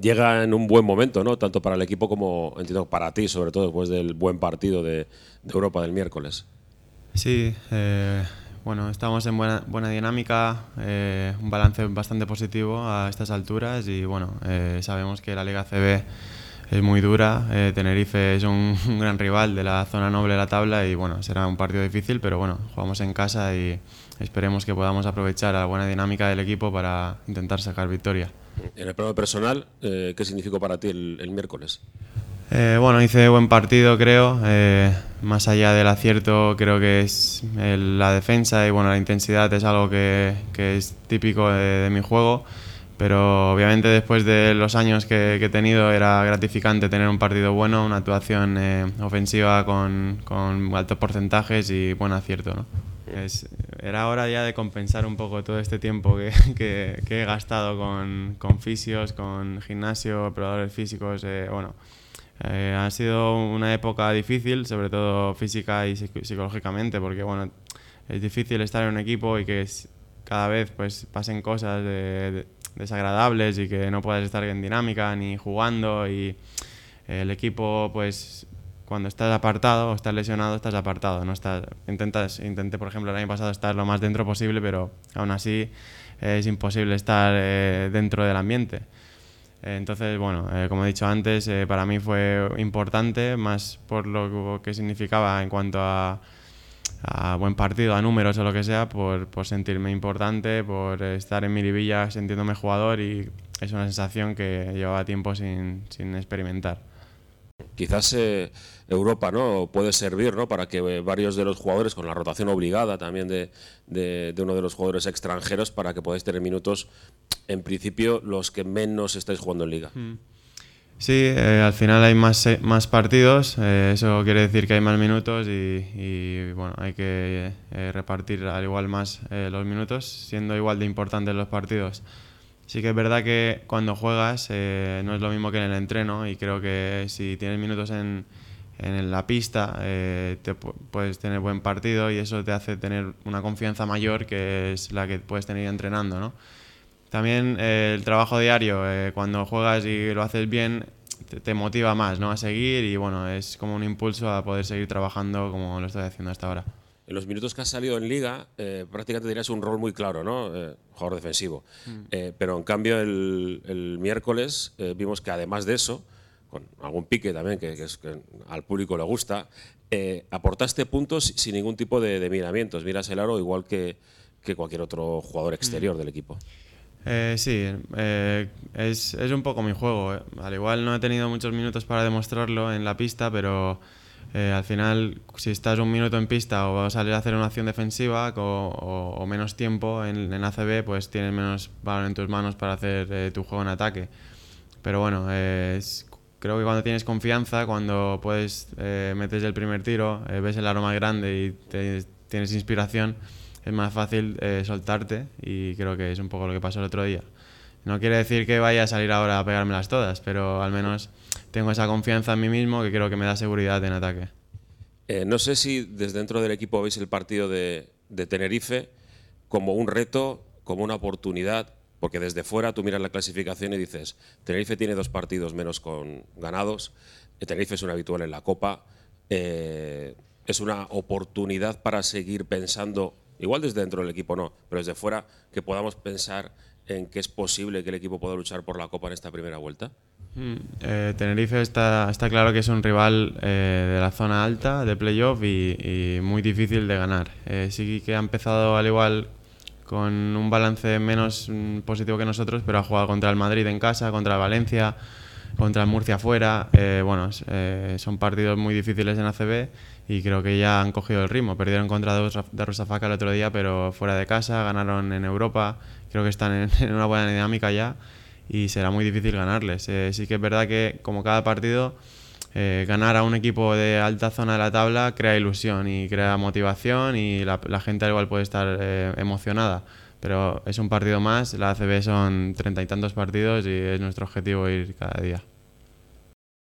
llega en un buen momento, ¿no? Tanto para el equipo como, entiendo, para ti, sobre todo después del buen partido de, Europa del miércoles. Sí, eh, bueno, estamos en buena, buena dinámica, eh, un balance bastante positivo a estas alturas y bueno, eh, sabemos que la Liga CB es muy dura, Tenerife es un, gran rival de la zona noble de la tabla y bueno, será un partido difícil, pero bueno, jugamos en casa y esperemos que podamos aprovechar la buena dinámica del equipo para intentar sacar victoria. En el plano personal, eh, ¿qué significó para ti el, miércoles? Eh, bueno, hice buen partido, creo. Eh, más allá del acierto, creo que es la defensa y bueno, la intensidad es algo que, es típico de, mi juego. Pero obviamente después de los años que, he tenido era gratificante tener un partido bueno, una actuación ofensiva con, con altos porcentajes y buen acierto. ¿no? Era hora ya de compensar un poco todo este tiempo que, he gastado con, con, fisios, con gimnasio, probadores físicos. Eh, bueno, eh, ha sido una época difícil, sobre todo física y psicológicamente, porque bueno, es difícil estar en un equipo y que cada vez pues pasen cosas desagradables y que no puedas estar en dinámica ni jugando y el equipo pues cuando estás apartado o estás lesionado, estás apartado. No estás, intentas, intenté, por ejemplo, el año pasado estar lo más dentro posible, pero aún así es imposible estar eh, dentro del ambiente. Entonces, bueno, eh, como he dicho antes, eh, para mí fue importante, más por lo que significaba en cuanto a, buen partido, a números o lo que sea, por, por sentirme importante, por estar en Miribilla sintiéndome jugador y es una sensación que llevaba tiempo sin, sin experimentar quizás eh, Europa no puede servir ¿no? para que eh, varios de los jugadores, con la rotación obligada también de, de, uno de los jugadores extranjeros, para que podáis tener minutos, en principio, los que menos estáis jugando en liga. Mm. Sí, eh, al final hay más, más partidos, eso quiere decir que hay más minutos y, y bueno, hay que repartir al igual más los minutos, siendo igual de importantes los partidos. Sí que es verdad que cuando juegas eh, no es lo mismo que en el entreno y creo que si tienes minutos en, en la pista eh, te puedes tener buen partido y eso te hace tener una confianza mayor que es la que puedes tener entrenando. ¿no? También eh, el trabajo diario, cuando juegas y lo haces bien, te, te, motiva más ¿no? a seguir y bueno, es como un impulso a poder seguir trabajando como lo estoy haciendo hasta ahora en los minutos que has salido en liga, eh, prácticamente tenías un rol muy claro, ¿no? Eh, jugador defensivo. Mm. Eh, pero en cambio el, miércoles vimos que además de eso, con algún pique también, que, es, que al público le gusta, aportaste puntos sin ningún tipo de, miramientos. Miras el aro igual que, que cualquier otro jugador exterior mm. del equipo. sí, es, es, un poco mi juego. Al igual no he tenido muchos minutos para demostrarlo en la pista, pero eh, al final, si estás un minuto en pista o vas a salir a hacer una acción defensiva o, menos tiempo en, en, ACB, pues tienes menos balón en tus manos para hacer eh, tu juego en ataque. Pero bueno, creo que cuando tienes confianza, cuando puedes eh, metes el primer tiro, ves el aro más grande y tienes inspiración, es más fácil soltarte y creo que es un poco lo que pasó el otro día. No quiere decir que vaya a salir ahora a pegármelas todas, pero al menos tengo esa confianza en mí mismo que creo que me da seguridad en ataque. Eh, no sé si desde dentro del equipo veis el partido de, Tenerife como un reto, como una oportunidad, porque desde fuera tú miras la clasificación y dices, Tenerife tiene dos partidos menos con ganados, eh, Tenerife es un habitual en la Copa, eh, es una oportunidad para seguir pensando, igual desde dentro del equipo no, pero desde fuera, que podamos pensar en que es posible que el equipo pueda luchar por la Copa en esta primera vuelta. Mm, eh, Tenerife está, está, claro que es un rival eh, de la zona alta de playoff y, muy difícil de ganar. Eh, sí que ha empezado al igual con un balance menos mm, positivo que nosotros, pero ha jugado contra el Madrid en casa, contra el Valencia, contra Murcia fuera. bueno, son partidos muy difíciles en ACB y creo que ya han cogido el ritmo. Perdieron contra de Rosafaca el otro día, pero fuera de casa, ganaron en Europa. Creo que están en una buena dinámica ya y será muy difícil ganarles. Eh, sí que es verdad que como cada partido, eh, ganar a un equipo de alta zona de la tabla crea ilusión y crea motivación y la, gente al igual puede estar eh, emocionada. Pero es un partido más, la ACB son treinta y tantos partidos y es nuestro objetivo ir cada día.